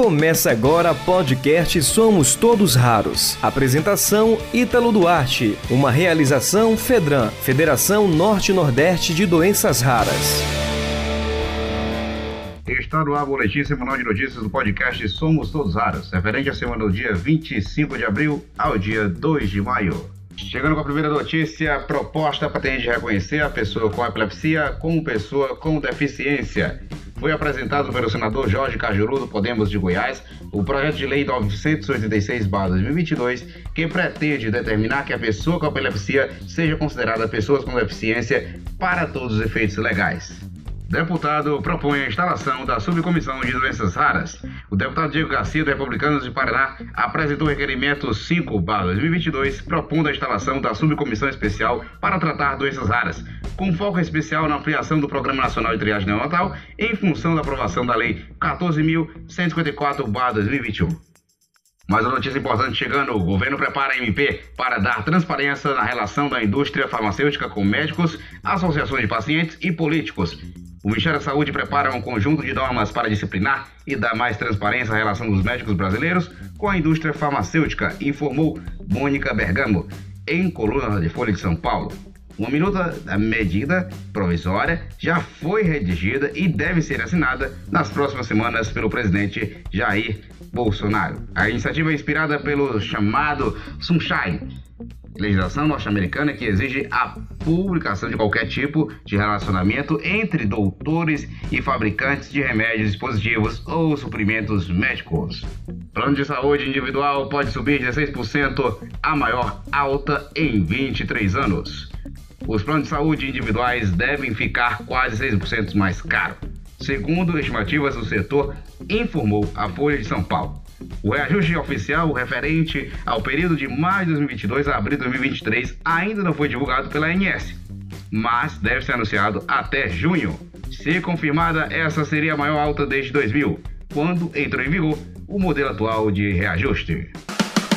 Começa agora podcast Somos Todos Raros. Apresentação Ítalo Duarte. Uma realização Fedran, Federação Norte-Nordeste de Doenças Raras. Está no ar o boletim semanal de notícias do podcast Somos Todos Raros, referente à semana do dia 25 de abril ao dia 2 de maio. Chegando com a primeira notícia, proposta pretende reconhecer a pessoa com epilepsia como pessoa com deficiência foi apresentado pelo senador Jorge Cajuru, do Podemos de Goiás, o projeto de lei 986-2022, que pretende determinar que a pessoa com epilepsia seja considerada pessoa com deficiência para todos os efeitos legais. Deputado propõe a instalação da subcomissão de doenças raras. O deputado Diego Garcia, do Republicanos de Paraná, apresentou o requerimento 5-2022, propondo a instalação da subcomissão especial para tratar doenças raras, com foco especial na ampliação do Programa Nacional de Triagem Neonatal em função da aprovação da Lei 14.154-2021. Mais uma notícia importante chegando: o governo prepara a MP para dar transparência na relação da indústria farmacêutica com médicos, associações de pacientes e políticos. O Ministério da Saúde prepara um conjunto de normas para disciplinar e dar mais transparência à relação dos médicos brasileiros com a indústria farmacêutica, informou Mônica Bergamo, em coluna de Folha de São Paulo. Uma minuta da medida provisória já foi redigida e deve ser assinada nas próximas semanas pelo presidente Jair Bolsonaro. A iniciativa é inspirada pelo chamado Sunshine, legislação norte-americana que exige a publicação de qualquer tipo de relacionamento entre doutores e fabricantes de remédios dispositivos ou suprimentos médicos. Plano de saúde individual pode subir 16% a maior alta em 23 anos. Os planos de saúde individuais devem ficar quase 6% mais caros, segundo estimativas do setor, informou a Folha de São Paulo. O reajuste oficial referente ao período de maio de 2022 a abril de 2023 ainda não foi divulgado pela ANS, mas deve ser anunciado até junho. Se confirmada, essa seria a maior alta desde 2000, quando entrou em vigor o modelo atual de reajuste.